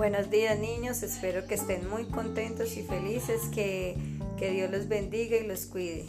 Buenos días niños, espero que estén muy contentos y felices, que, que Dios los bendiga y los cuide.